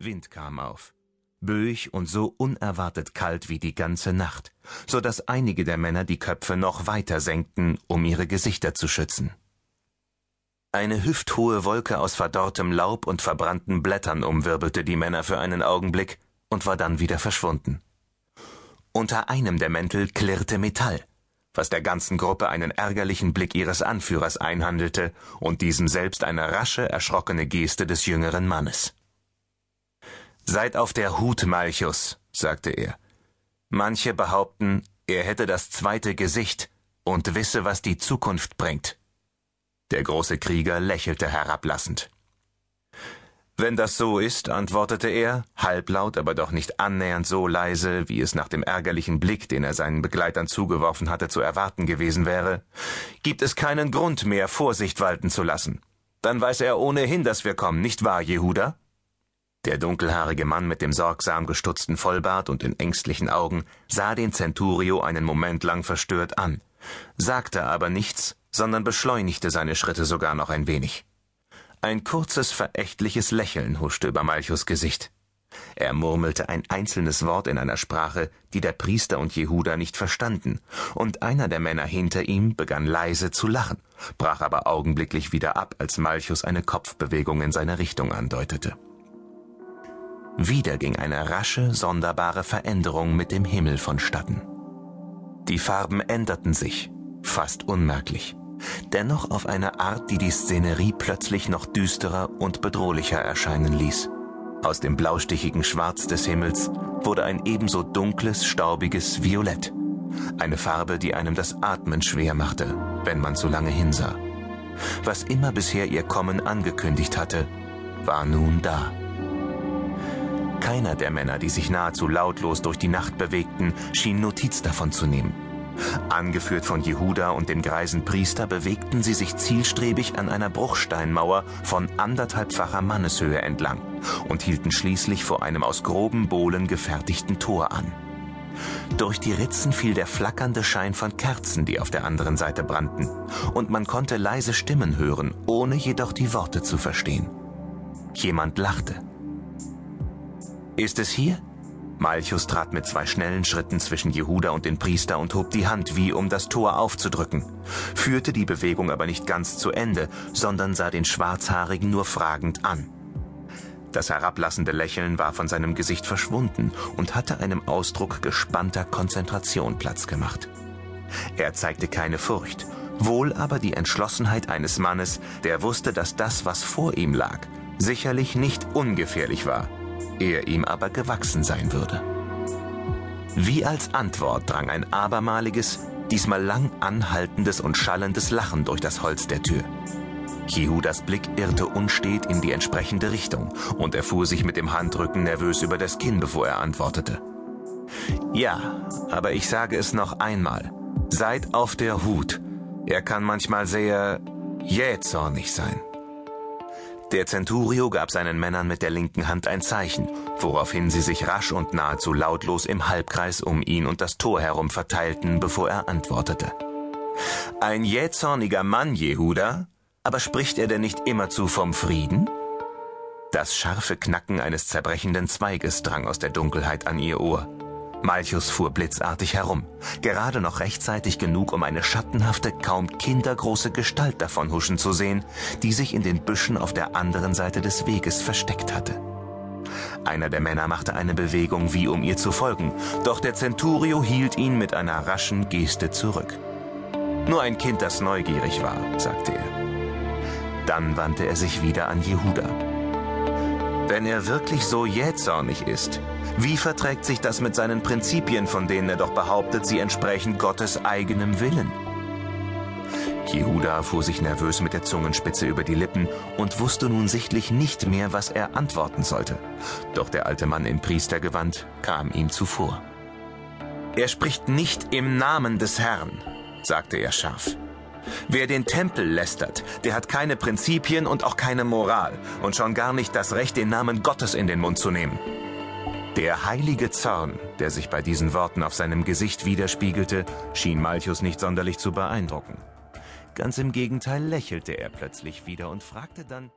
Wind kam auf, böig und so unerwartet kalt wie die ganze Nacht, so dass einige der Männer die Köpfe noch weiter senkten, um ihre Gesichter zu schützen. Eine hüfthohe Wolke aus verdorrtem Laub und verbrannten Blättern umwirbelte die Männer für einen Augenblick und war dann wieder verschwunden. Unter einem der Mäntel klirrte Metall, was der ganzen Gruppe einen ärgerlichen Blick ihres Anführers einhandelte und diesem selbst eine rasche, erschrockene Geste des jüngeren Mannes. Seid auf der Hut, Malchus, sagte er. Manche behaupten, er hätte das zweite Gesicht und wisse, was die Zukunft bringt. Der große Krieger lächelte herablassend. Wenn das so ist, antwortete er, halblaut, aber doch nicht annähernd so leise, wie es nach dem ärgerlichen Blick, den er seinen Begleitern zugeworfen hatte, zu erwarten gewesen wäre, gibt es keinen Grund mehr, Vorsicht walten zu lassen. Dann weiß er ohnehin, dass wir kommen, nicht wahr, Jehuda? Der dunkelhaarige Mann mit dem sorgsam gestutzten Vollbart und den ängstlichen Augen sah den Centurio einen Moment lang verstört an, sagte aber nichts, sondern beschleunigte seine Schritte sogar noch ein wenig. Ein kurzes, verächtliches Lächeln huschte über Malchus Gesicht. Er murmelte ein einzelnes Wort in einer Sprache, die der Priester und Jehuda nicht verstanden, und einer der Männer hinter ihm begann leise zu lachen, brach aber augenblicklich wieder ab, als Malchus eine Kopfbewegung in seine Richtung andeutete. Wieder ging eine rasche, sonderbare Veränderung mit dem Himmel vonstatten. Die Farben änderten sich, fast unmerklich, dennoch auf eine Art, die die Szenerie plötzlich noch düsterer und bedrohlicher erscheinen ließ. Aus dem blaustichigen Schwarz des Himmels wurde ein ebenso dunkles, staubiges Violett, eine Farbe, die einem das Atmen schwer machte, wenn man zu lange hinsah. Was immer bisher ihr Kommen angekündigt hatte, war nun da. Keiner der Männer, die sich nahezu lautlos durch die Nacht bewegten, schien Notiz davon zu nehmen. Angeführt von Jehuda und dem greisen Priester bewegten sie sich zielstrebig an einer Bruchsteinmauer von anderthalbfacher Manneshöhe entlang und hielten schließlich vor einem aus groben Bohlen gefertigten Tor an. Durch die Ritzen fiel der flackernde Schein von Kerzen, die auf der anderen Seite brannten, und man konnte leise Stimmen hören, ohne jedoch die Worte zu verstehen. Jemand lachte. Ist es hier? Malchus trat mit zwei schnellen Schritten zwischen Jehuda und den Priester und hob die Hand, wie um das Tor aufzudrücken, führte die Bewegung aber nicht ganz zu Ende, sondern sah den Schwarzhaarigen nur fragend an. Das herablassende Lächeln war von seinem Gesicht verschwunden und hatte einem Ausdruck gespannter Konzentration Platz gemacht. Er zeigte keine Furcht, wohl aber die Entschlossenheit eines Mannes, der wusste, dass das, was vor ihm lag, sicherlich nicht ungefährlich war er ihm aber gewachsen sein würde. Wie als Antwort drang ein abermaliges, diesmal lang anhaltendes und schallendes Lachen durch das Holz der Tür. Jehudas Blick irrte unstet in die entsprechende Richtung und er fuhr sich mit dem Handrücken nervös über das Kinn, bevor er antwortete. Ja, aber ich sage es noch einmal. Seid auf der Hut. Er kann manchmal sehr jähzornig sein. Der Centurio gab seinen Männern mit der linken Hand ein Zeichen, woraufhin sie sich rasch und nahezu lautlos im Halbkreis um ihn und das Tor herum verteilten, bevor er antwortete. Ein jähzorniger Mann, Jehuda? Aber spricht er denn nicht immerzu vom Frieden? Das scharfe Knacken eines zerbrechenden Zweiges drang aus der Dunkelheit an ihr Ohr. Malchus fuhr blitzartig herum, gerade noch rechtzeitig genug, um eine schattenhafte, kaum kindergroße Gestalt davon huschen zu sehen, die sich in den Büschen auf der anderen Seite des Weges versteckt hatte. Einer der Männer machte eine Bewegung, wie um ihr zu folgen, doch der Centurio hielt ihn mit einer raschen Geste zurück. Nur ein Kind, das neugierig war, sagte er. Dann wandte er sich wieder an Jehuda. Wenn er wirklich so jähzornig ist, wie verträgt sich das mit seinen Prinzipien, von denen er doch behauptet, sie entsprechen Gottes eigenem Willen? Jehuda fuhr sich nervös mit der Zungenspitze über die Lippen und wusste nun sichtlich nicht mehr, was er antworten sollte. Doch der alte Mann im Priestergewand kam ihm zuvor. Er spricht nicht im Namen des Herrn, sagte er scharf. Wer den Tempel lästert, der hat keine Prinzipien und auch keine Moral und schon gar nicht das Recht, den Namen Gottes in den Mund zu nehmen. Der heilige Zorn, der sich bei diesen Worten auf seinem Gesicht widerspiegelte, schien Malchus nicht sonderlich zu beeindrucken. Ganz im Gegenteil lächelte er plötzlich wieder und fragte dann